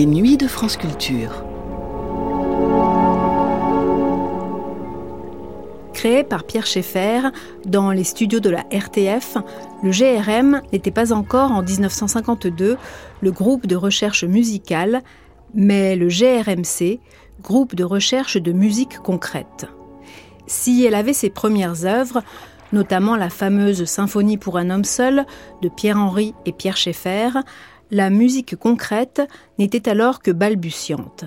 Les nuits de France Culture. Créé par Pierre Schaeffer dans les studios de la RTF, le GRM n'était pas encore en 1952 le groupe de recherche musicale, mais le GRMC, groupe de recherche de musique concrète. Si elle avait ses premières œuvres, notamment la fameuse Symphonie pour un homme seul de Pierre-Henry et Pierre Schaeffer, la musique concrète n'était alors que balbutiante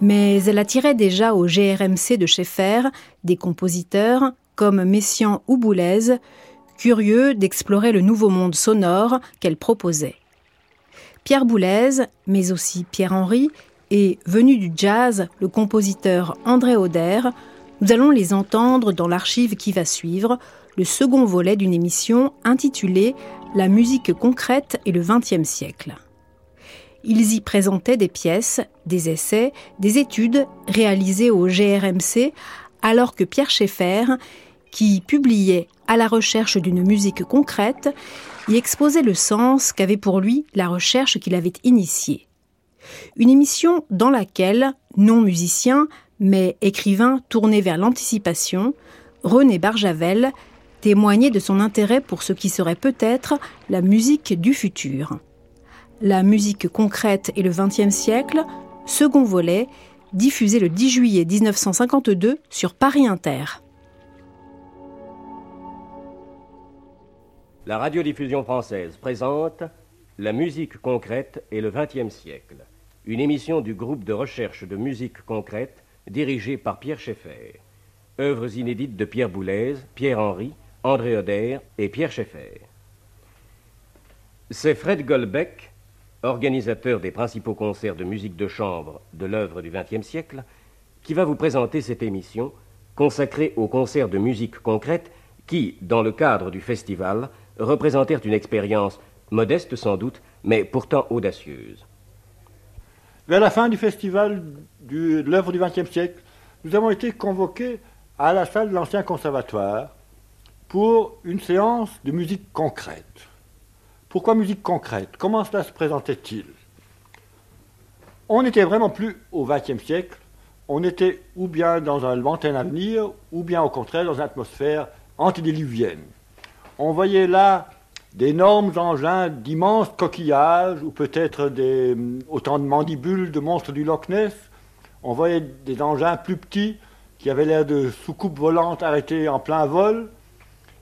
mais elle attirait déjà au GRMC de Schaeffer des compositeurs comme Messiaen ou Boulez, curieux d'explorer le nouveau monde sonore qu'elle proposait. Pierre Boulez, mais aussi Pierre-Henry, et venu du jazz, le compositeur André Auder, nous allons les entendre dans l'archive qui va suivre, le second volet d'une émission intitulée La musique concrète et le XXe siècle. Ils y présentaient des pièces, des essais, des études réalisées au GRMC, alors que Pierre Schaeffer, qui publiait à la recherche d'une musique concrète, y exposait le sens qu'avait pour lui la recherche qu'il avait initiée. Une émission dans laquelle, non musicien, mais écrivain tourné vers l'anticipation, René Barjavel témoignait de son intérêt pour ce qui serait peut-être la musique du futur. La musique concrète et le XXe siècle, second volet, diffusé le 10 juillet 1952 sur Paris Inter. La radiodiffusion française présente La musique concrète et le XXe siècle, une émission du groupe de recherche de musique concrète dirigé par Pierre Schaeffer. Œuvres inédites de Pierre Boulez, Pierre Henry, André Oder et Pierre Schaeffer. C'est Fred Goldbeck organisateur des principaux concerts de musique de chambre de l'œuvre du XXe siècle, qui va vous présenter cette émission consacrée aux concerts de musique concrète qui, dans le cadre du festival, représentèrent une expérience modeste sans doute, mais pourtant audacieuse. Vers la fin du festival de l'œuvre du XXe siècle, nous avons été convoqués à la salle de l'ancien conservatoire pour une séance de musique concrète. Pourquoi musique concrète? Comment cela se présentait-il? On n'était vraiment plus au XXe siècle, on était ou bien dans un lointain avenir, ou bien au contraire dans une atmosphère antédiluvienne. On voyait là d'énormes engins, d'immenses coquillages, ou peut-être autant de mandibules de monstres du Loch Ness. On voyait des engins plus petits qui avaient l'air de soucoupes volantes arrêtées en plein vol.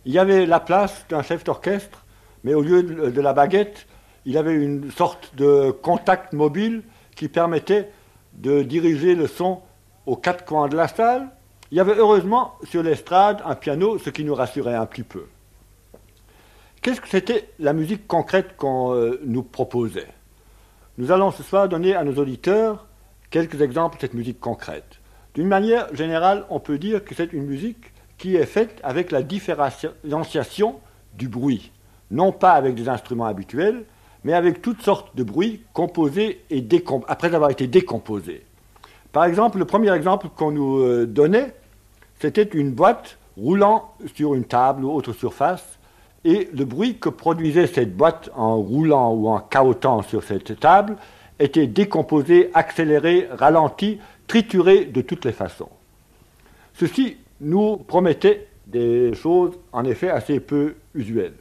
Il y avait la place d'un chef d'orchestre mais au lieu de la baguette, il avait une sorte de contact mobile qui permettait de diriger le son aux quatre coins de la salle. Il y avait heureusement sur l'estrade un piano, ce qui nous rassurait un petit peu. Qu'est-ce que c'était la musique concrète qu'on euh, nous proposait? Nous allons ce soir donner à nos auditeurs quelques exemples de cette musique concrète. D'une manière générale, on peut dire que c'est une musique qui est faite avec la différenciation du bruit non pas avec des instruments habituels, mais avec toutes sortes de bruits composés et après avoir été décomposés. Par exemple, le premier exemple qu'on nous euh, donnait, c'était une boîte roulant sur une table ou autre surface, et le bruit que produisait cette boîte en roulant ou en cahotant sur cette table était décomposé, accéléré, ralenti, trituré de toutes les façons. Ceci nous promettait des choses en effet assez peu usuelles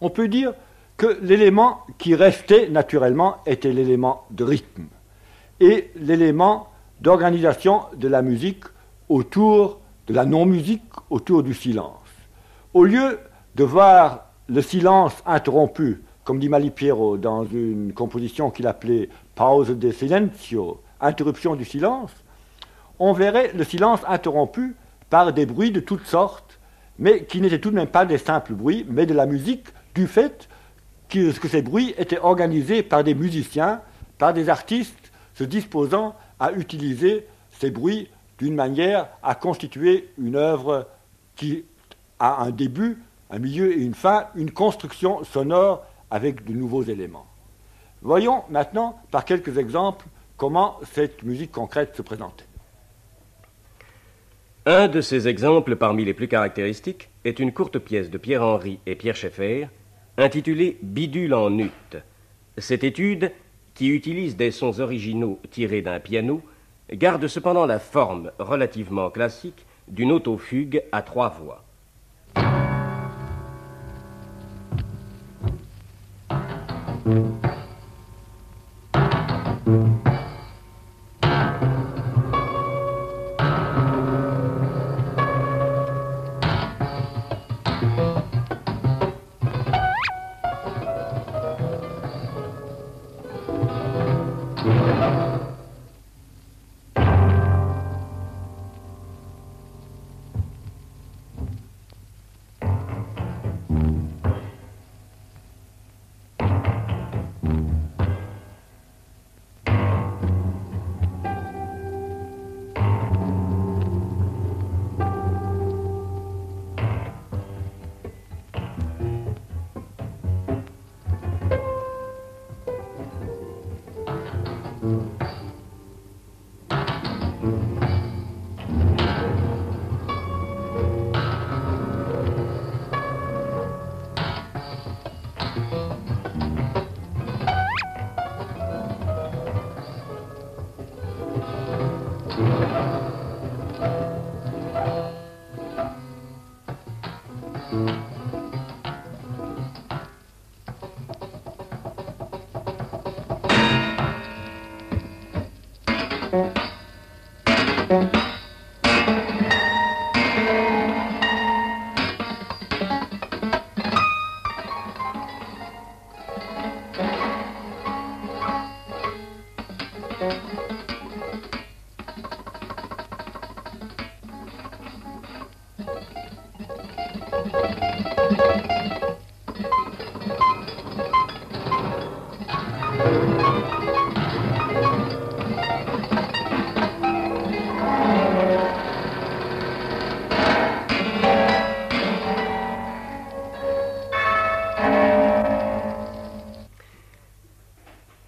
on peut dire que l'élément qui restait naturellement était l'élément de rythme et l'élément d'organisation de la musique autour de la non-musique, autour du silence. Au lieu de voir le silence interrompu, comme dit Malipiero dans une composition qu'il appelait Pause de silencio, interruption du silence, on verrait le silence interrompu par des bruits de toutes sortes, mais qui n'étaient tout de même pas des simples bruits, mais de la musique du fait que, ces bruits étaient organisés par des musiciens, par des artistes se disposant à utiliser ces bruits d'une manière à constituer une œuvre qui a un début, un milieu et une fin, une construction sonore avec de nouveaux éléments. Voyons maintenant par quelques exemples comment cette musique concrète se présentait. Un de ces exemples parmi les plus caractéristiques est une courte pièce de Pierre-Henri et Pierre Schaeffer intitulée Bidule en ut. Cette étude, qui utilise des sons originaux tirés d'un piano, garde cependant la forme relativement classique d'une autofugue à trois voix.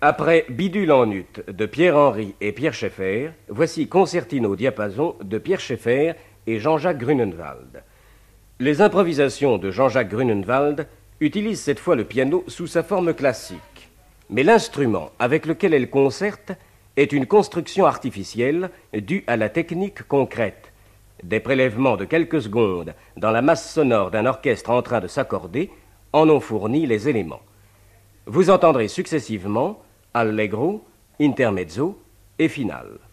Après Bidule en ut de Pierre-Henri et Pierre Schaeffer, voici Concertino diapason de Pierre Schaeffer et Jean-Jacques Grunenwald. Les improvisations de Jean-Jacques Grunenwald utilisent cette fois le piano sous sa forme classique, mais l'instrument avec lequel elle concerte est une construction artificielle due à la technique concrète. Des prélèvements de quelques secondes dans la masse sonore d'un orchestre en train de s'accorder en ont fourni les éléments. Vous entendrez successivement allegro, intermezzo et finale.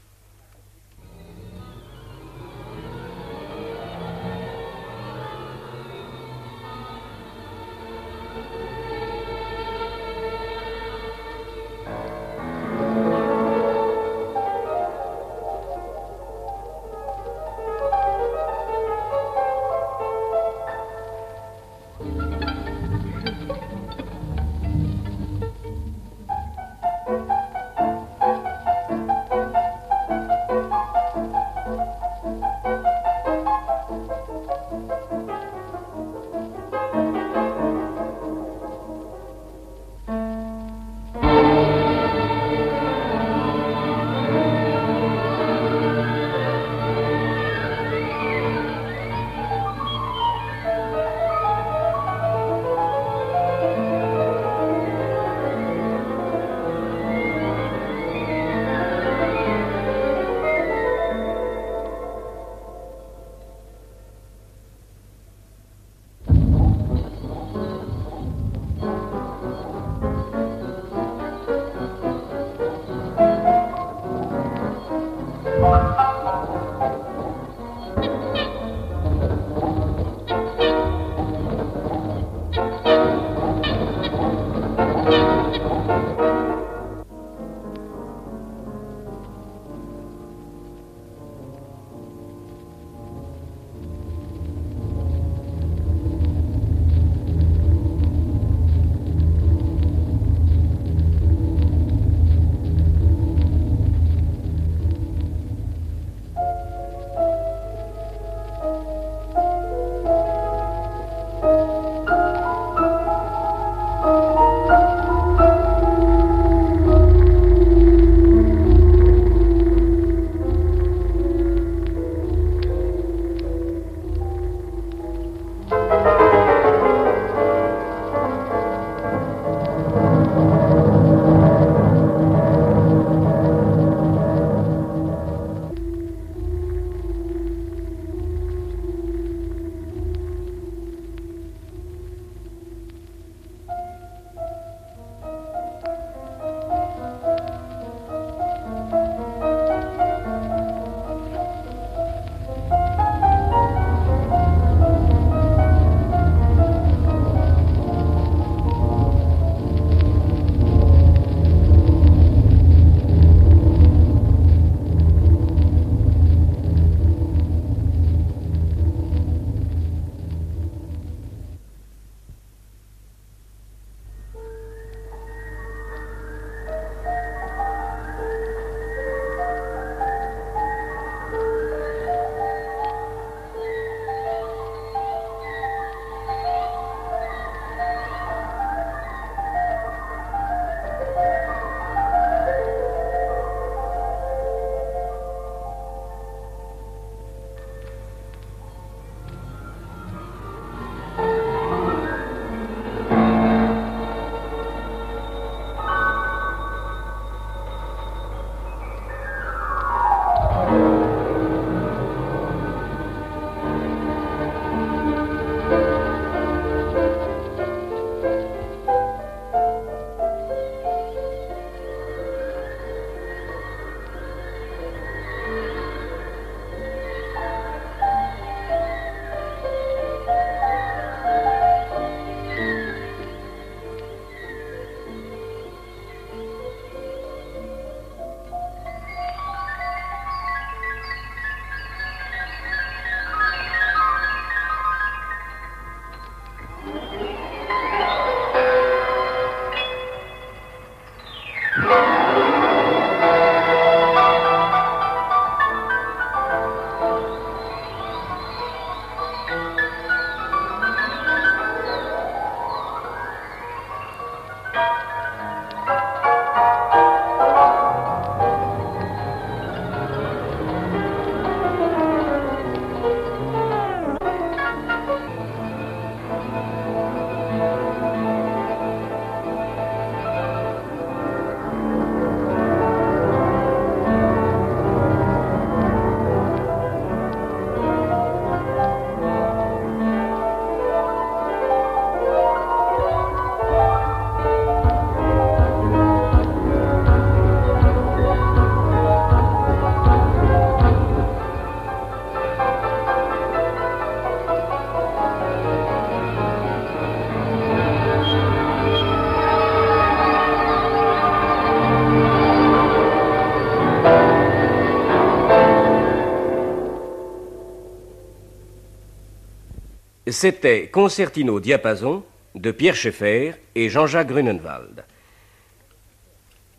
C'était Concertino Diapason de Pierre Schaeffer et Jean-Jacques Grunenwald.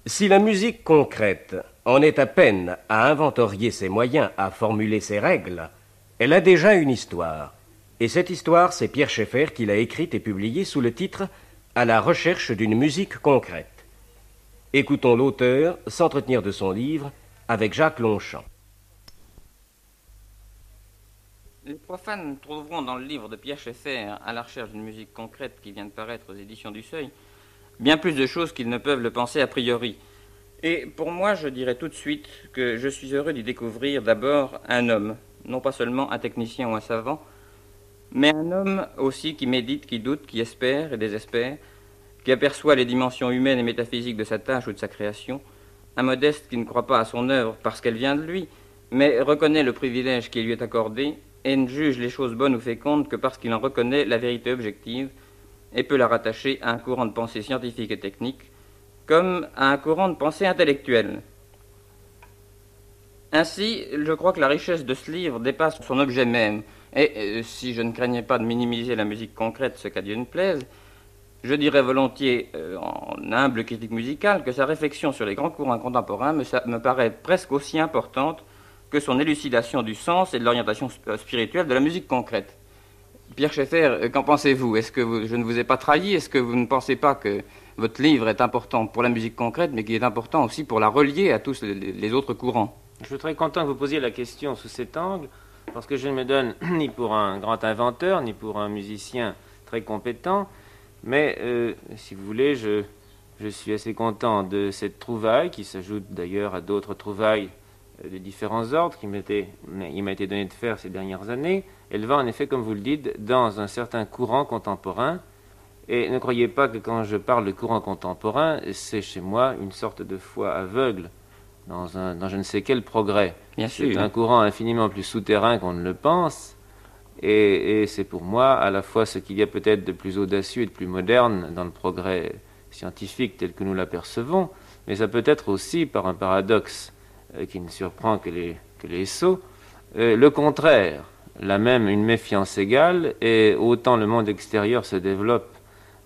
Si la musique concrète en est à peine à inventorier ses moyens, à formuler ses règles, elle a déjà une histoire. Et cette histoire, c'est Pierre Schaeffer qui l'a écrite et publiée sous le titre À la recherche d'une musique concrète. Écoutons l'auteur s'entretenir de son livre avec Jacques Longchamp. Les profanes trouveront dans le livre de Pierre Schaeffer, À la recherche d'une musique concrète qui vient de paraître aux éditions du Seuil, bien plus de choses qu'ils ne peuvent le penser a priori. Et pour moi, je dirais tout de suite que je suis heureux d'y découvrir d'abord un homme, non pas seulement un technicien ou un savant, mais un homme aussi qui médite, qui doute, qui espère et désespère, qui aperçoit les dimensions humaines et métaphysiques de sa tâche ou de sa création, un modeste qui ne croit pas à son œuvre parce qu'elle vient de lui, mais reconnaît le privilège qui lui est accordé et ne juge les choses bonnes ou fécondes que parce qu'il en reconnaît la vérité objective et peut la rattacher à un courant de pensée scientifique et technique, comme à un courant de pensée intellectuelle. Ainsi, je crois que la richesse de ce livre dépasse son objet même, et euh, si je ne craignais pas de minimiser la musique concrète, ce qu'à Dieu ne plaise, je dirais volontiers, euh, en humble critique musicale, que sa réflexion sur les grands courants contemporains me, me, paraît presque aussi importante que son élucidation du sens et de l'orientation euh, spirituelle de la musique concrète. Pierre Schaeffer, qu'en pensez-vous? Est-ce que je ne vous ai pas trahi? Est-ce que vous ne pensez pas que votre livre est important pour la musique concrète, mais qu'il est important aussi pour la relier à tous les autres courants? Je suis très content que vous posiez la question sous cet angle parce que je ne me donne ni pour un grand inventeur, ni pour un musicien très compétent, mais euh, si vous voulez, je, suis assez content de cette trouvaille, qui s'ajoute d'ailleurs à d'autres trouvailles euh, de différents ordres qui il m'a été donné de faire ces dernières années. Elle va en effet, comme vous le dites, dans un certain courant contemporain. Et ne croyez pas que quand je parle de courant contemporain, c'est chez moi une sorte de foi aveugle dans, un, dans je ne sais quel progrès. C'est un courant infiniment plus souterrain qu'on ne le pense. Et, c'est pour moi à la fois ce qu'il y a peut-être de plus audacieux et de plus moderne dans le progrès scientifique tel que nous l'apercevons, mais ça peut être aussi, par un paradoxe euh, qui ne surprend que les, que les sots, euh, le contraire, la même une méfiance égale, et autant le monde extérieur se développe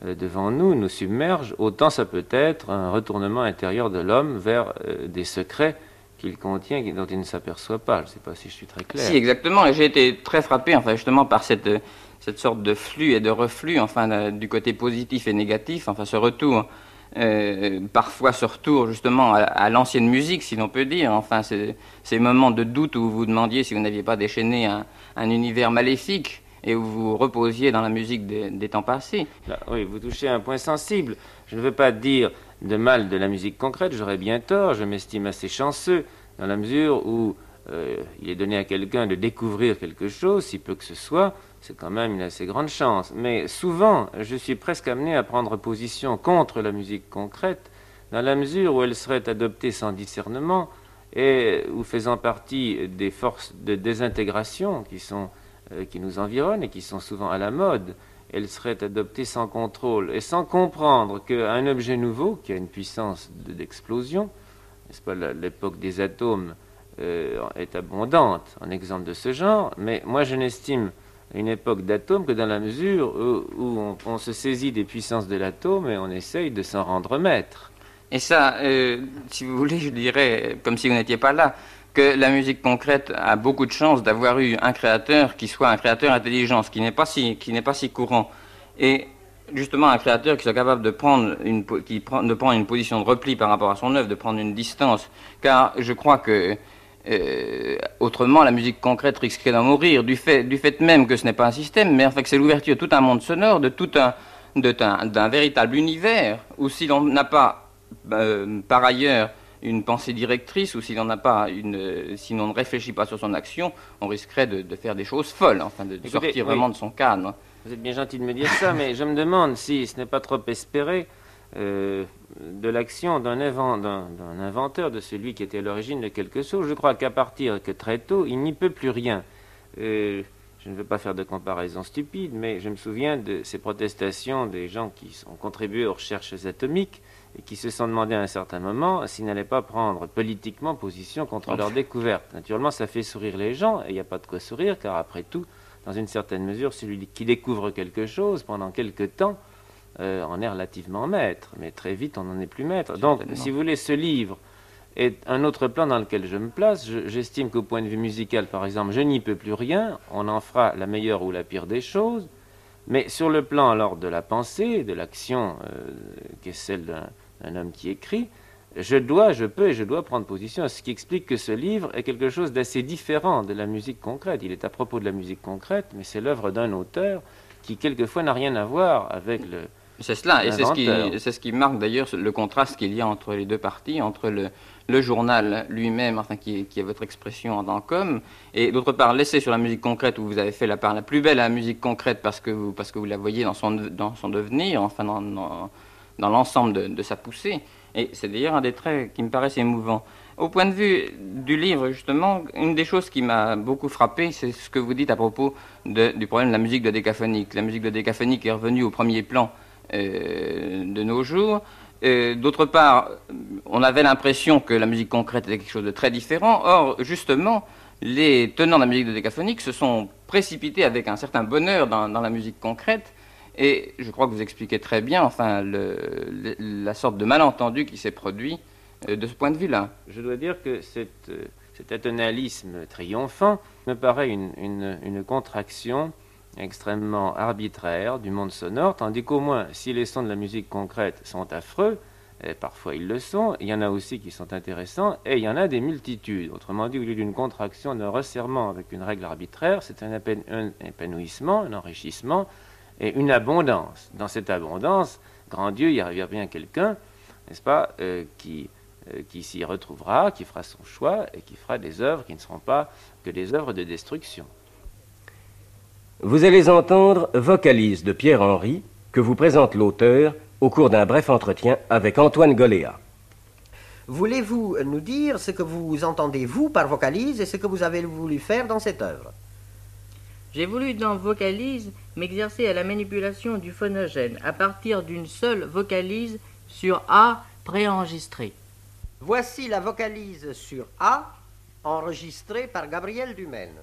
euh, devant nous, nous submerge, autant ça peut être un retournement intérieur de l'homme vers des secrets qu'il contient dont il ne s'aperçoit pas. Je ne sais pas si je suis très clair. Si, exactement. Et j'ai été très frappé, enfin, justement, par cette, cette sorte de flux et de reflux, enfin, du côté positif et négatif, enfin, ce retour. Euh, parfois ce retour justement à, l'ancienne musique, si l'on peut dire, enfin ces, moments de doute où vous vous demandiez si vous n'aviez pas déchaîné un, un, univers maléfique et où vous reposiez dans la musique des, temps passés. oui, vous touchez un point sensible. Je ne veux pas dire de mal de la musique concrète, j'aurais bien tort, je m'estime assez chanceux, dans la mesure où euh, il est donné à quelqu'un de découvrir quelque chose, si peu que ce soit, c'est quand même une assez grande chance. Mais souvent, je suis presque amené à prendre position contre la musique concrète, dans la mesure où elle serait adoptée sans discernement et où faisant partie des forces de désintégration qui, sont, euh, qui nous environnent et qui sont souvent à la mode, elle serait adoptée sans contrôle et sans comprendre qu'un objet nouveau, qui a une puissance d'explosion, n'est-ce pas, l'époque des atomes euh, est abondante en exemple de ce genre, mais moi je n'estime une époque d'atomes que dans la mesure où, on, se saisit des puissances de l'atome et on essaye de s'en rendre maître. Et ça, euh, si vous voulez, je dirais, comme si vous n'étiez pas là, que la musique concrète a beaucoup de chance d'avoir eu un créateur qui soit un créateur intelligent, ce qui n'est pas si, qui n'est pas si courant. Et justement, un créateur qui soit capable de prendre, une, qui prend, de prendre une position de repli par rapport à son œuvre, de prendre une distance, car je crois que euh, autrement, la musique concrète risquerait d'en mourir, du fait, du fait même que ce n'est pas un système, mais en fait c'est l'ouverture de tout un monde sonore, de tout un, d'un véritable univers, où si l'on n'a pas, euh, par ailleurs, une pensée directrice ou si l'on n'a pas une, si l'on ne réfléchit pas sur son action, on risquerait de, faire des choses folles, enfin de, sortir vraiment de son cadre. Vous êtes bien gentil de me dire ça, mais je me demande si ce n'est pas trop espéré euh, de l'action d'un inventeur, de celui qui était à l'origine de quelque chose. Je crois qu'à partir que très tôt, il n'y peut plus rien. Euh, je ne veux pas faire de comparaison stupide, mais je me souviens de ces protestations des gens qui ont contribué aux recherches atomiques et qui se sont demandé à un certain moment s'ils n'allaient pas prendre politiquement position contre leur découverte. Naturellement, ça fait sourire les gens, et il n'y a pas de quoi sourire, car après tout, dans une certaine mesure, celui qui découvre quelque chose pendant quelque temps euh, en est relativement maître, mais très vite on n'en est plus maître. Donc, si vous voulez, ce livre est un autre plan dans lequel je me place. J'estime qu'au point de vue musical, par exemple, je n'y peux plus rien. On en fera la meilleure ou la pire des choses. Mais sur le plan alors de la pensée, de l'action euh, qui est celle d'un homme qui écrit, je dois, je peux et je dois prendre position, ce qui explique que ce livre est quelque chose d'assez différent de la musique concrète. Il est à propos de la musique concrète, mais c'est l'œuvre d'un auteur qui quelquefois n'a rien à voir avec le, c'est cela, et c'est ce, qui, ce qui marque d'ailleurs le contraste qu'il y a entre les deux parties, entre le, le journal lui-même, enfin, qui, qui, est votre expression en tant qu'homme, et d'autre part l'essai sur la musique concrète où vous avez fait la part la plus belle à la musique concrète parce que vous, parce que vous la voyez dans son, dans son devenir, enfin dans, dans, l'ensemble de, de, sa poussée. Et c'est d'ailleurs un des traits qui me paraissent émouvants. Au point de vue du livre, justement, une des choses qui m'a beaucoup frappé, c'est ce que vous dites à propos de, du problème de la musique de décaphonique. La musique de décaphonique est revenue au premier plan de nos jours. D'autre part, on avait l'impression que la musique concrète était quelque chose de très différent. Or, justement, les tenants de la musique de décaphonique se sont précipités avec un certain bonheur dans, la musique concrète. Et je crois que vous expliquez très bien, enfin, la sorte de malentendu qui s'est produit euh, de ce point de vue-là. Je dois dire que euh, cet atonalisme triomphant me paraît une contraction extrêmement arbitraire du monde sonore, tandis qu'au moins, si les sons de la musique concrète sont affreux, parfois ils le sont, il y en a aussi qui sont intéressants, et il y en a des multitudes. Autrement dit, au lieu d'une contraction, d'un resserrement avec une règle arbitraire, c'est un, épanouissement, un enrichissement et une abondance. Dans cette abondance, grand Dieu, il y arrivera bien quelqu'un, n'est-ce pas, euh, qui, euh, qui s'y retrouvera, qui fera son choix et qui fera des œuvres qui ne seront pas que des œuvres de destruction. Vous allez entendre Vocalise de Pierre-Henry, que vous présente l'auteur au cours d'un bref entretien avec Antoine Goléa. Voulez-vous nous dire ce que vous entendez, vous, par vocalise et ce que vous avez voulu faire dans cette œuvre? J'ai voulu, dans vocalise, m'exercer à la manipulation du phonogène à partir d'une seule vocalise sur A préenregistrée. Voici la vocalise sur A, enregistrée par Gabriel Dumaine.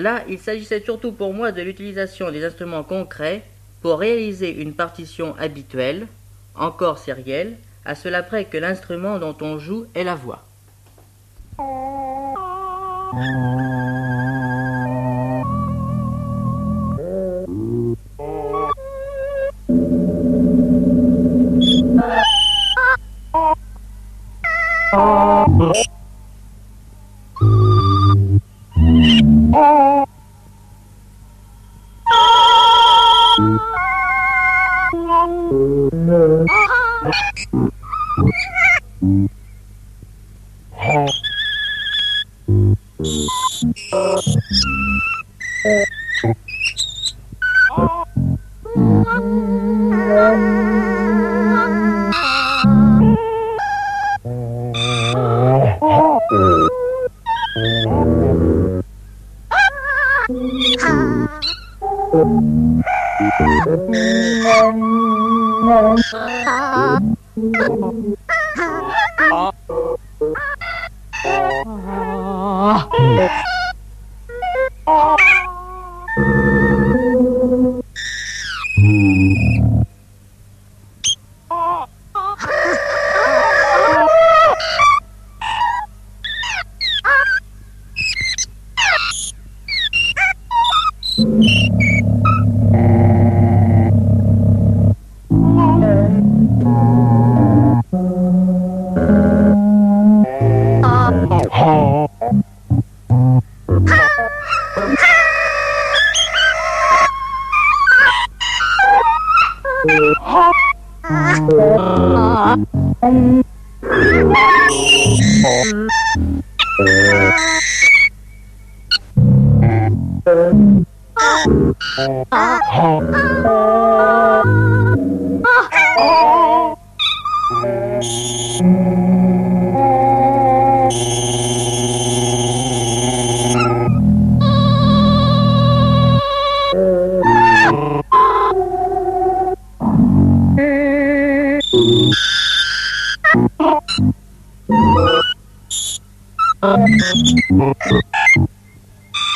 Là, il s'agissait surtout pour moi de l'utilisation des instruments concrets pour réaliser une partition habituelle, encore sérielle, à cela près que l'instrument dont on joue est la voix. Oh. Oh.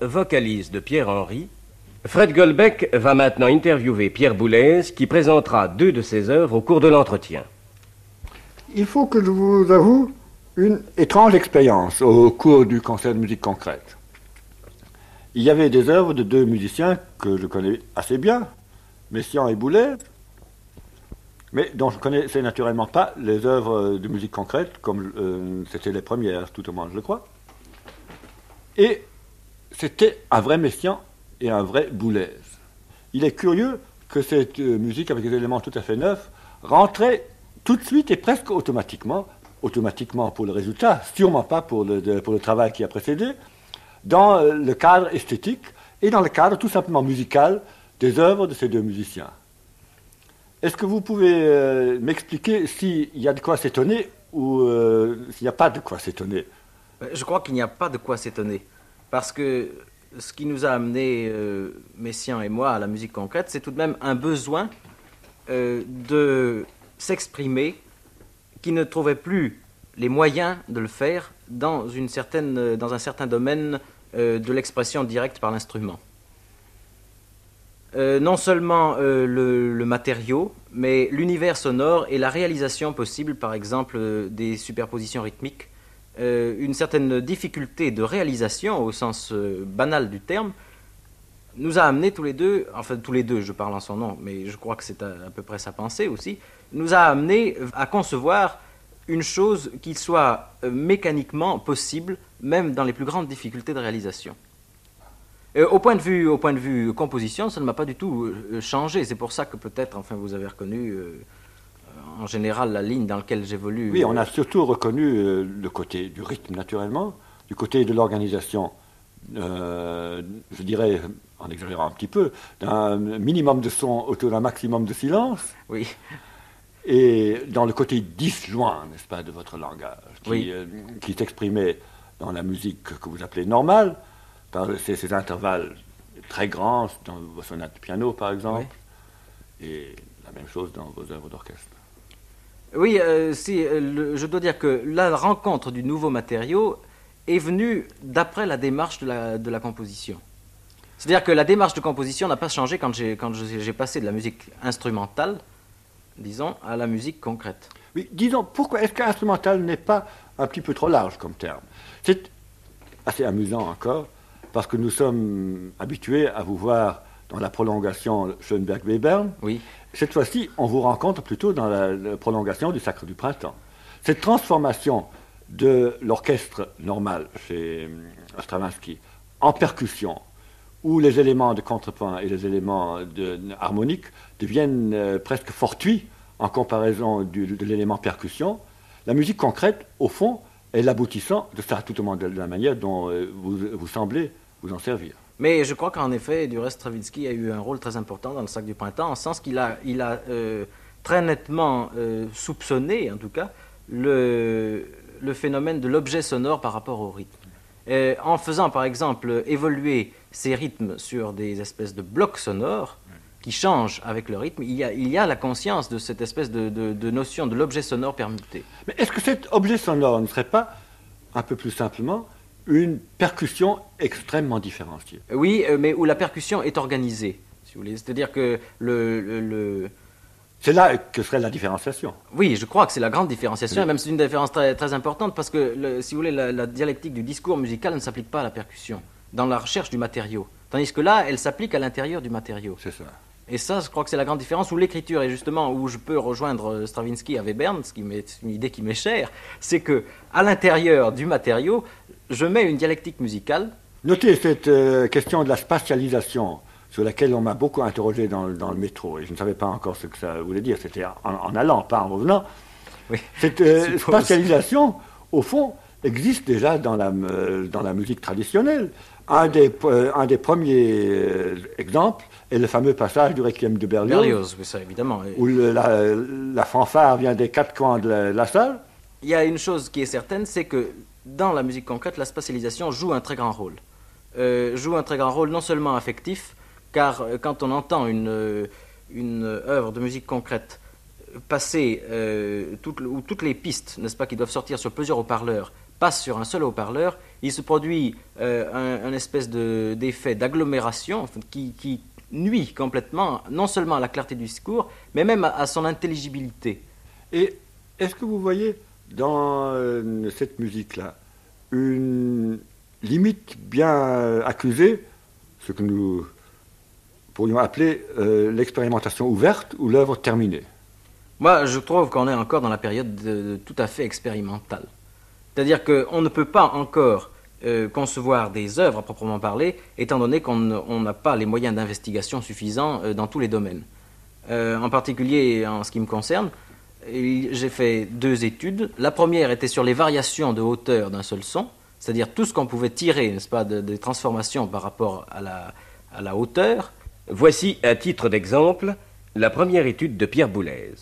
Vocalise de Pierre-Henry, Fred Goldbeck va maintenant interviewer Pierre Boulez qui présentera deux de ses œuvres au cours de l'entretien. Il faut que je vous avoue une étrange expérience au cours du concert de musique concrète. Il y avait des œuvres de deux musiciens que je connais assez bien, Messiaen et Boulet, mais dont je ne connaissais naturellement pas les œuvres de musique concrète, comme euh, c'était les premières, tout au moins, je le crois. Et c'était un vrai Messiaen et un vrai Boulez. Il est curieux que cette euh, musique, avec des éléments tout à fait neufs, rentrait tout de suite et presque automatiquement, automatiquement pour le résultat, sûrement pas pour le, travail qui a précédé, dans euh, le cadre esthétique et dans le cadre tout simplement musical des œuvres de ces deux musiciens. Est-ce que vous pouvez euh, m'expliquer s'il y a de quoi s'étonner ou s'il n'y a pas de quoi s'étonner? Je crois qu'il n'y a pas de quoi s'étonner. Parce que ce qui nous a amené, euh, Messiaen et moi, à la musique concrète, c'est tout de même un besoin euh, de s'exprimer qui ne trouvait plus les moyens de le faire dans, une certaine, dans un certain domaine euh, de l'expression directe par l'instrument. non seulement le, le, matériau, mais l'univers sonore et la réalisation possible, par exemple, des superpositions rythmiques euh, une certaine difficulté de réalisation au sens euh, banal du terme, nous a amené tous les deux, enfin tous les deux, je parle en son nom, mais je crois que c'est à, peu près sa pensée aussi, nous a amené à concevoir une chose qui soit euh, mécaniquement possible, même dans les plus grandes difficultés de réalisation. au, point de vue, au point de vue composition, ça ne m'a pas du tout changé. C'est pour ça que peut-être, enfin, vous avez reconnu en général la ligne dans laquelle j'évolue. Oui, on a surtout reconnu euh, le côté du rythme, naturellement, du côté de l'organisation, euh, je dirais, en exagérant un petit peu, d'un minimum de son autour d'un maximum de silence. Oui. Et dans le côté disjoint, n'est-ce pas, de votre langage, qui, euh, qui s'exprimait dans la musique que vous appelez normale, par ces, ces intervalles très grands, dans vos sonates de piano, par exemple, et la même chose dans vos œuvres d'orchestre. Oui, euh, si, euh, je dois dire que la rencontre du nouveau matériau est venue d'après la démarche de la, composition. C'est-à-dire que la démarche de composition n'a pas changé quand j'ai, quand j'ai passé de la musique instrumentale, disons, à la musique concrète. Oui, disons, pourquoi est-ce qu'instrumental n'est pas un petit peu trop large comme terme? C'est assez amusant encore, parce que nous sommes habitués à vous voir dans la prolongation Schoenberg-Webern. Oui. Cette fois-ci, on vous rencontre plutôt dans la, prolongation du Sacre du Printemps. Cette transformation de l'orchestre normal chez euh, Stravinsky en percussion, où les éléments de contrepoint et les éléments de, harmonique deviennent euh, presque fortuits en comparaison de l'élément percussion, la musique concrète, au fond, est l'aboutissant de ça, tout au moins de la manière dont euh, vous semblez vous en servir. Mais je crois qu'en effet, du reste, Stravinsky a eu un rôle très important dans le sac du printemps, en sens qu'il a, il a euh, très nettement euh, soupçonné, en tout cas, le, le phénomène de l'objet sonore par rapport au rythme. en faisant, par exemple, évoluer ces rythmes sur des espèces de blocs sonores qui changent avec le rythme, il y a, il y a la conscience de cette espèce de, de notion de l'objet sonore permuté. Mais est-ce que cet objet sonore ne serait pas, un peu plus simplement, une percussion extrêmement différenciée. Oui, euh, mais où la percussion est organisée, si vous voulez. C'est-à-dire que le... C'est là que serait la différenciation. Oui, je crois que c'est la grande différenciation, et même c'est une différence très, très importante, parce que, si vous voulez, la, dialectique du discours musical ne s'applique pas à la percussion, dans la recherche du matériau. Tandis que là, elle s'applique à l'intérieur du matériau. C'est ça. Et ça, je crois que c'est la grande différence où l'écriture, et justement où je peux rejoindre euh, Stravinsky à Webern, ce qui est une idée qui m'est chère, c'est que à l'intérieur du matériau, je mets une dialectique musicale. Notez cette euh, question de la spatialisation sur laquelle on m'a beaucoup interrogé dans, le métro, et je ne savais pas encore ce que ça voulait dire, c'était en, allant, pas en revenant. Cette euh, spatialisation, au fond, existe déjà dans la, euh, dans la musique traditionnelle. Un des, un des premiers exemples est le fameux passage du Requiem de Berlioz, Berlioz, oui, ça évidemment. où le- la, la fanfare vient des quatre coins de la, la salle. Il y a une chose qui est certaine, c'est que dans la musique concrète, la spatialisation joue un très grand rôle. Euh, joue un très grand rôle non seulement affectif, car euh, quand on entend une, euh, une œuvre de musique concrète passer, euh, toutes, ou toutes les pistes, n'est-ce pas, qui doivent sortir sur plusieurs haut-parleurs, passent sur un seul haut-parleur, il se produit euh, un, un espèce de- d'effet d'agglomération qui, nuit complètement, non seulement à la clarté du discours, mais même à son intelligibilité. Et est-ce que vous voyez dans euh, cette musique-là une limite bien accusée, ce que nous pourrions appeler euh, l'expérimentation ouverte ou l'œuvre terminée Moi, je trouve qu'on est encore dans la période de- de tout à fait expérimentale. C'est-à-dire qu'on ne peut pas encore euh, concevoir des œuvres à proprement parler, étant donné qu'on n'a pas les moyens d'investigation suffisants dans tous les domaines. En particulier en ce qui me concerne, j'ai fait deux études. La première était sur les variations de hauteur d'un seul son, c'est-à-dire tout ce qu'on pouvait tirer, n'est-ce pas, de- des transformations par rapport à la, à la hauteur. Voici, à titre d'exemple, la première étude de Pierre Boulez.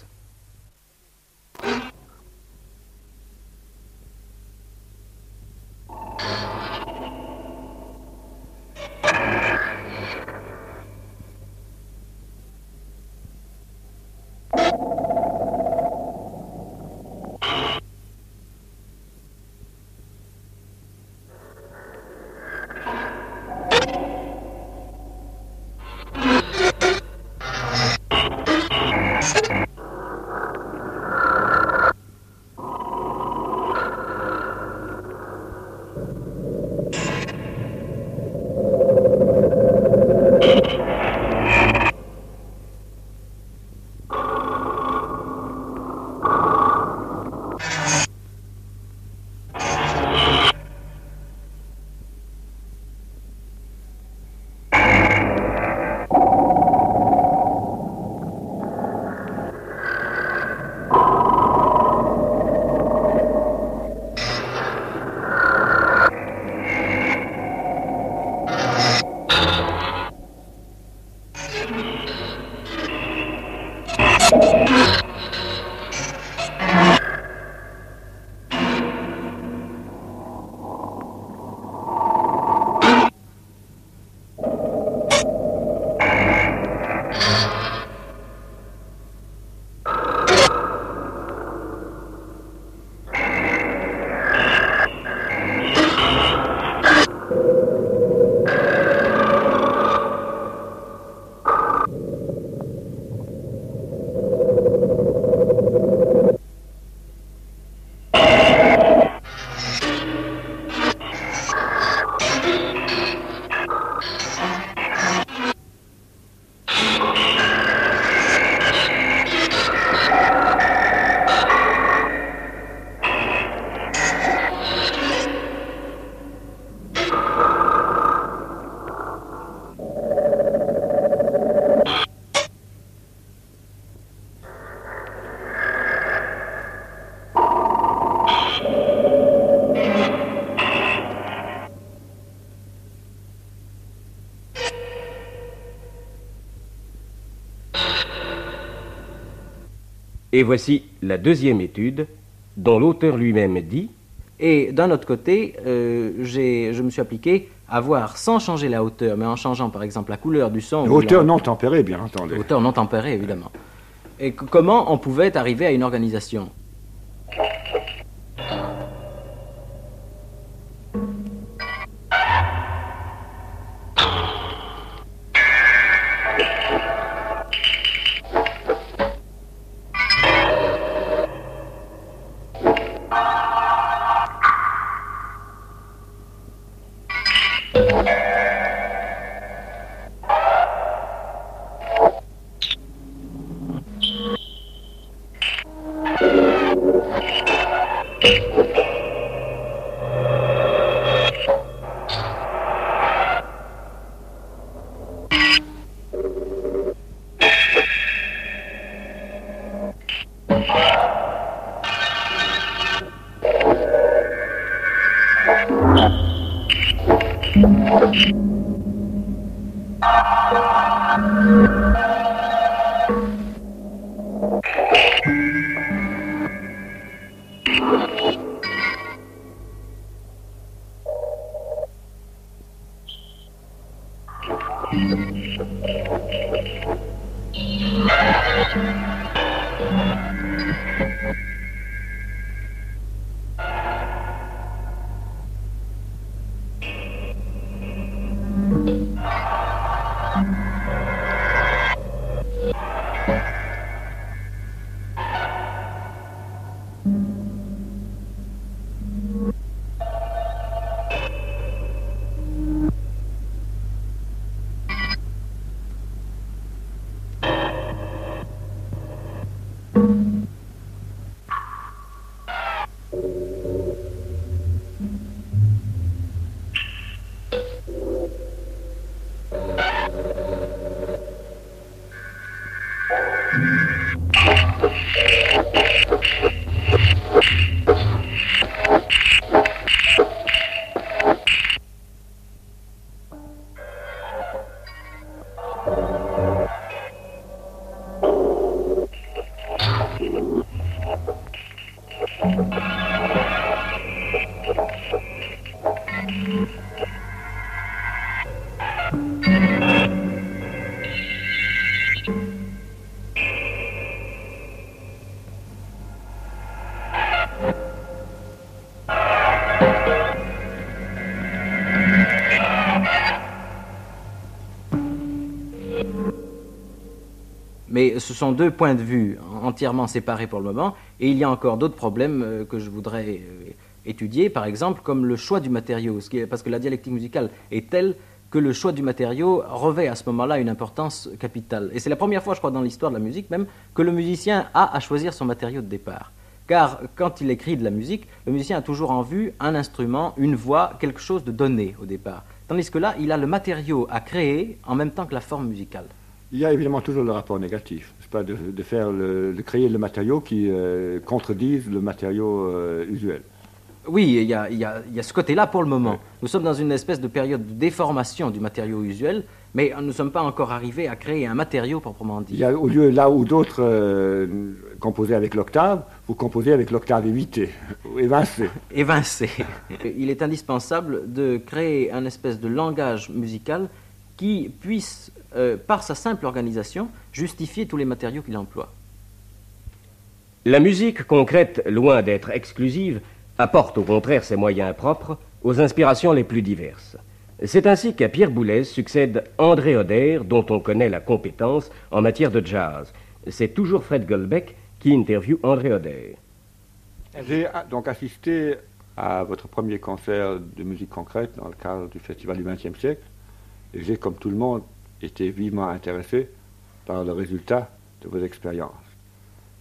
Et voici la deuxième étude, dont l'auteur lui-même dit Et d'un autre côté, euh, je me suis appliqué à voir sans changer la hauteur, mais en changeant par exemple la couleur du son. ou Hauteur non tempérée, bien entendu. Hauteur non tempérée, évidemment. Et que- comment on pouvait arriver à une organisation? Thank you. Mais ce sont deux points de vue entièrement séparés pour le moment, et il y a encore d'autres problèmes euh, que je voudrais euh, étudier, par exemple comme le choix du matériau, parce que la dialectique musicale est telle que le choix du matériau revêt à ce moment-là une importance capitale. Et c'est la première fois, je crois, dans l'histoire de la musique même, que le musicien a à choisir son matériau de départ. Car quand il écrit de la musique, le musicien a toujours en vue un instrument, une voix, quelque chose de donné au départ. Tandis que là, il a le matériau à créer en même temps que la forme musicale. Il y a évidemment toujours le rapport négatif, pas, de, faire de créer le matériau qui euh, contredise le matériau euh, usuel. Oui, il y, a, ce côté-là pour le moment. Nous sommes dans une espèce de période de déformation du matériau usuel, mais nous ne sommes pas encore arrivés à créer un matériau proprement dit. Il y a, au lieu là où d'autres euh, composaient avec l'octave, vous composez avec l'octave évitée, évincée. évincée. il est indispensable de créer un espèce de langage musical qui puisse euh, par sa simple organisation, justifier tous les matériaux qu'il emploie. La musique concrète, loin d'être exclusive, apporte au contraire ses moyens propres aux inspirations les plus diverses. C'est ainsi qu'à Pierre Boulez succède André Oder, dont on connaît la compétence en matière de jazz. C'est toujours Fred Goldbeck qui interviewe André Oder. J'ai ah, donc assisté à votre premier concert de musique concrète dans le cadre du Festival du XXe siècle. Et j'ai, comme tout le monde, été vivement intéressé par le résultat de vos expériences.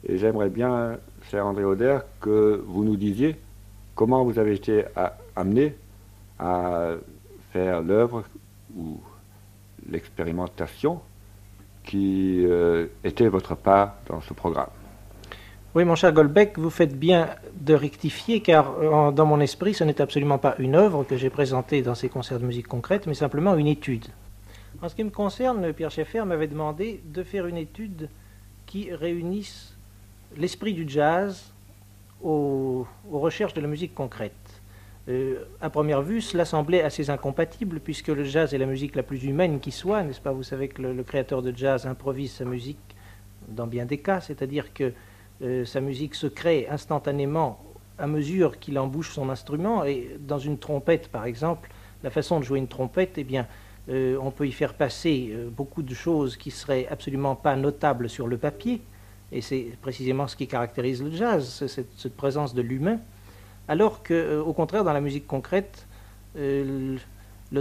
Et j'aimerais bien, cher André Auder, que vous nous disiez comment vous avez été amené à faire l'œuvre ou l'expérimentation qui euh, était votre part dans ce programme. Oui, mon cher Goldbeck, vous faites bien de rectifier, car euh, dans mon esprit, ce n'est absolument pas une œuvre que j'ai présentée dans ces concerts de musique concrète, mais simplement une étude. En ce qui me concerne, Pierre Schaeffer m'avait demandé de faire une étude qui réunisse l'esprit du jazz aux, recherches de la musique concrète. Euh, à première vue, cela semblait assez incompatible puisque le jazz est la musique la plus humaine qui soit, n'est-ce pas? Vous savez que le, créateur de jazz improvise sa musique dans bien des cas, c'est-à-dire que euh, sa musique se crée instantanément à mesure qu'il embouche son instrument et dans une trompette par exemple, la façon de jouer une trompette, eh bien, euh, on peut y faire passer euh, beaucoup de choses qui seraient absolument pas notables sur le papier, et c'est précisément ce qui caractérise le jazz, cette, présence de l'humain, alors que, euh, au contraire, dans la musique concrète, le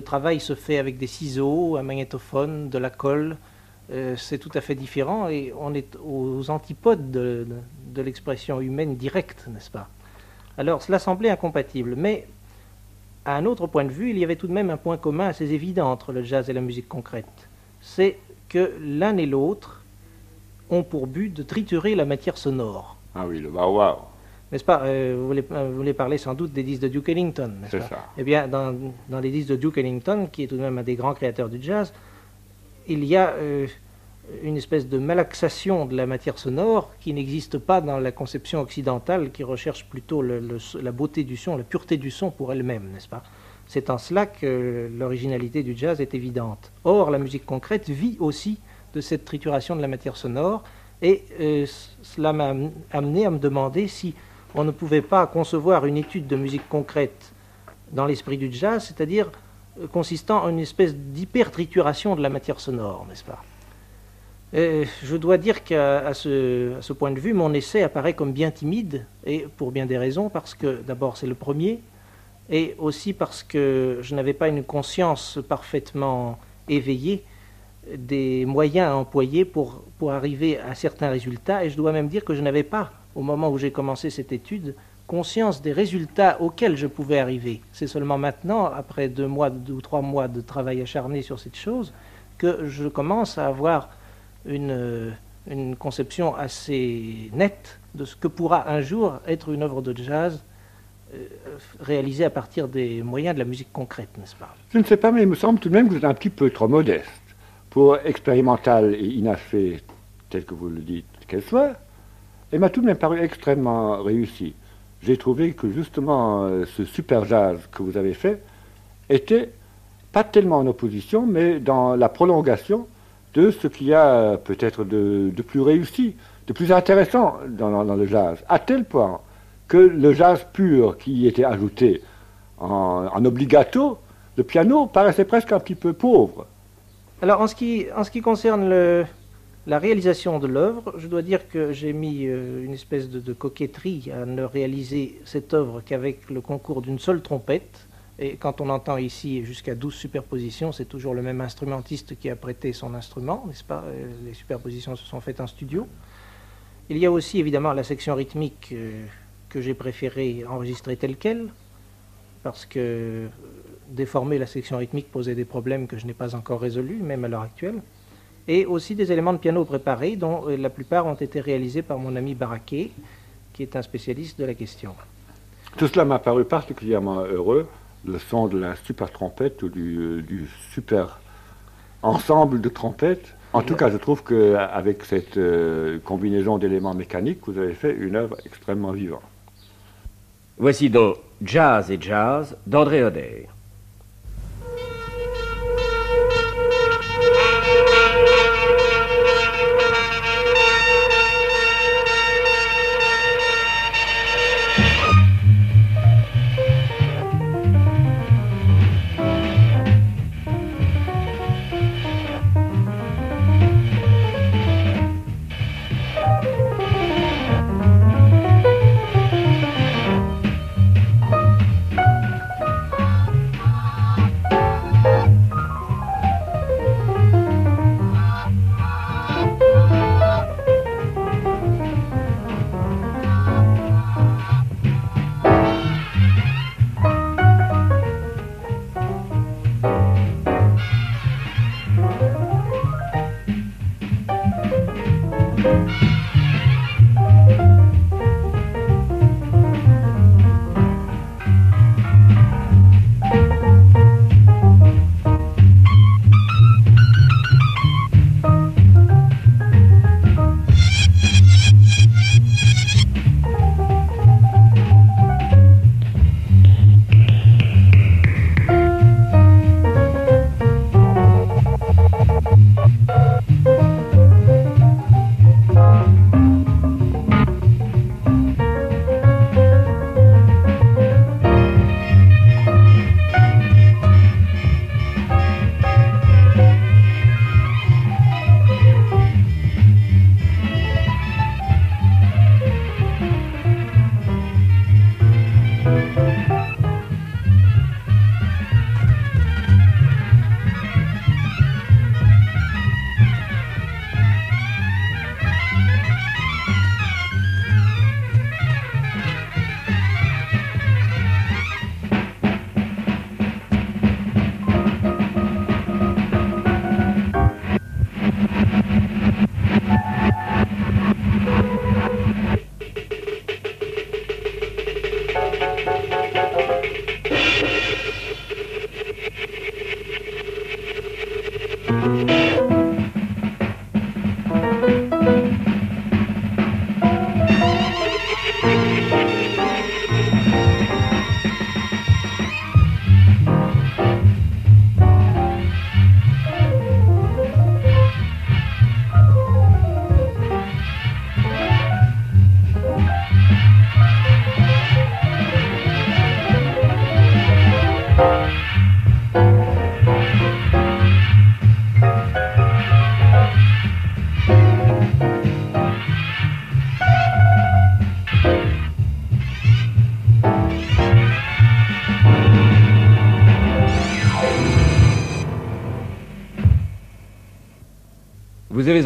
travail se fait avec des ciseaux, un magnétophone, de la colle, c'est tout à fait différent, et on est aux antipodes de, de l'expression humaine directe, n'est-ce pas? Alors, cela semblait incompatible, mais à un autre point de vue, il y avait tout de même un point commun assez évident entre le jazz et la musique concrète. C'est que l'un et l'autre ont pour but de triturer la matière sonore. Ah oui, le wow N'est-ce pas? Euh, vous, voulez, vous, voulez, parler sans doute des disques de Duke Ellington, C'est ça. Eh bien, dans, les disques de Duke Ellington, qui est tout de même un des grands créateurs du jazz, il y a euh, une espèce de malaxation de la matière sonore qui n'existe pas dans la conception occidentale qui recherche plutôt la beauté du son, la pureté du son pour elle-même, n'est-ce pas? C'est en cela que l'originalité du jazz est évidente. Or, la musique concrète vit aussi de cette trituration de la matière sonore et euh, cela m'a amené à me demander si on ne pouvait pas concevoir une étude de musique concrète dans l'esprit du jazz, c'est-à-dire euh, consistant en une espèce d'hyper-trituration de la matière sonore, n'est-ce pas? Je dois dire qu'à ce, point de vue, mon essai apparaît comme bien timide, et pour bien des raisons, parce que d'abord c'est le premier, et aussi parce que je n'avais pas une conscience parfaitement éveillée des moyens à employer pour, pour arriver à certains résultats, et je dois même dire que je n'avais pas, au moment où j'ai commencé cette étude, conscience des résultats auxquels je pouvais arriver. C'est seulement maintenant, après deux mois deux ou trois mois de travail acharné sur cette chose, que je commence à avoir une, une conception assez nette de ce que pourra un jour être une œuvre de jazz euh, réalisée à partir des moyens de la musique concrète, n'est-ce pas? Je ne sais pas, mais il me semble tout de même que vous êtes un petit peu trop modeste pour expérimental et inachevé, tel que vous le dites qu'elle soit. Elle m'a tout de même paru extrêmement réussie. J'ai trouvé que justement euh, ce super jazz que vous avez fait était pas tellement en opposition, mais dans la prolongation de ce qu'il y a peut-être de, plus réussi, de plus intéressant dans, le jazz, à tel point que le jazz pur qui y était ajouté en, obligato, le piano paraissait presque un petit peu pauvre. Alors en ce qui, en ce concerne la réalisation de l'œuvre, je dois dire que j'ai mis euh, une espèce de, de, coquetterie à ne réaliser cette œuvre qu'avec le concours d'une seule trompette, et quand on entend ici jusqu'à 12 superpositions, c'est toujours le même instrumentiste qui a prêté son instrument, n'est-ce pas? Euh, Les superpositions se sont faites en studio. Il y a aussi évidemment la section rythmique euh, que j'ai préféré enregistrer telle qu'elle, parce que euh, déformer la section rythmique posait des problèmes que je n'ai pas encore résolus, même à l'heure actuelle. Et aussi des éléments de piano préparés, dont la plupart ont été réalisés par mon ami Baraquet, qui est un spécialiste de la question. Tout cela m'a paru particulièrement heureux le son de la super trompette ou du, euh, super ensemble de trompettes. En tout cas, je trouve qu'avec cette euh, combinaison d'éléments mécaniques, vous avez fait une œuvre extrêmement vivante. Voici donc Jazz et Jazz d'André Oder.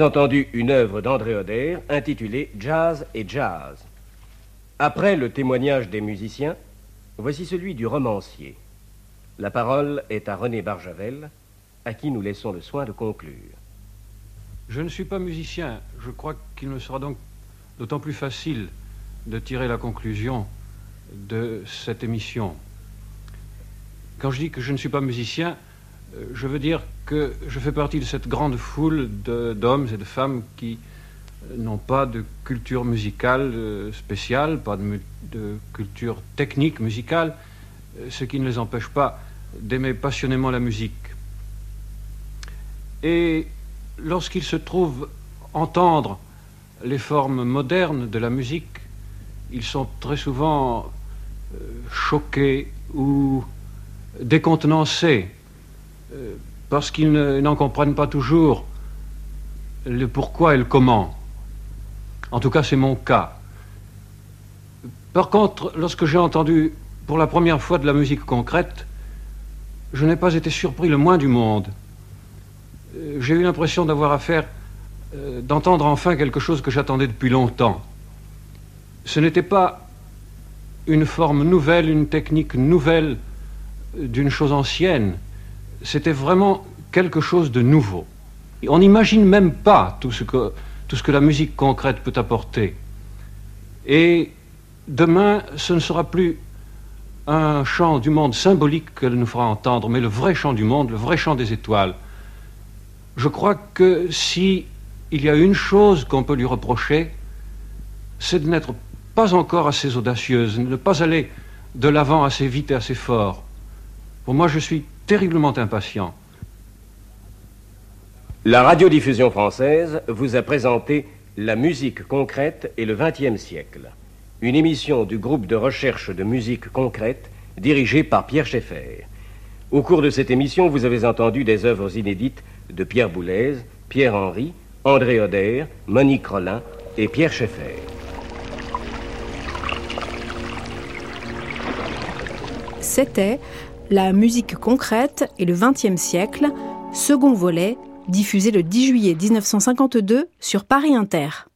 Entendu une œuvre d'André Oder intitulée Jazz et Jazz. Après le témoignage des musiciens, voici celui du romancier. La parole est à René Barjavel, à qui nous laissons le soin de conclure. Je ne suis pas musicien. Je crois qu'il me sera donc d'autant plus facile de tirer la conclusion de cette émission. Quand je dis que je ne suis pas musicien, je veux dire que je fais partie de cette grande foule d'hommes et de femmes qui euh, n'ont pas de culture musicale euh, spéciale, pas de, culture technique musicale, ce qui ne les empêche pas d'aimer passionnément la musique. Et lorsqu'ils se trouvent entendre les formes modernes de la musique, ils sont très souvent choqués ou décontenancés euh, parce qu'ils n'en comprennent pas toujours le pourquoi et le comment. En tout cas, c'est mon cas. Par contre, lorsque j'ai entendu pour la première fois de la musique concrète, je n'ai pas été surpris le moins du monde. Euh, j'ai eu l'impression d'avoir affaire, euh, d'entendre enfin quelque chose que j'attendais depuis longtemps. Ce n'était pas une forme nouvelle, une technique nouvelle d'une chose ancienne c'était vraiment quelque chose de nouveau. On n'imagine même pas tout ce, que, tout ce que la musique concrète peut apporter. Et demain, ce ne sera plus un chant du monde symbolique qu'elle nous fera entendre, mais le vrai chant du monde, le vrai chant des étoiles. Je crois que si il y a une chose qu'on peut lui reprocher, c'est de n'être pas encore assez audacieuse, de ne pas aller de l'avant assez vite et assez fort. Pour moi, je suis terriblement impatient. La radiodiffusion française vous a présenté La musique concrète et le XXe siècle, une émission du groupe de recherche de musique concrète dirigé par Pierre Schaeffer. Au cours de cette émission, vous avez entendu des œuvres inédites de Pierre Boulez, Pierre Henry, André Oder, Monique Rollin et Pierre Schaeffer. C'était la musique concrète et le XXe siècle, second volet, diffusé le 10 juillet 1952 sur Paris Inter.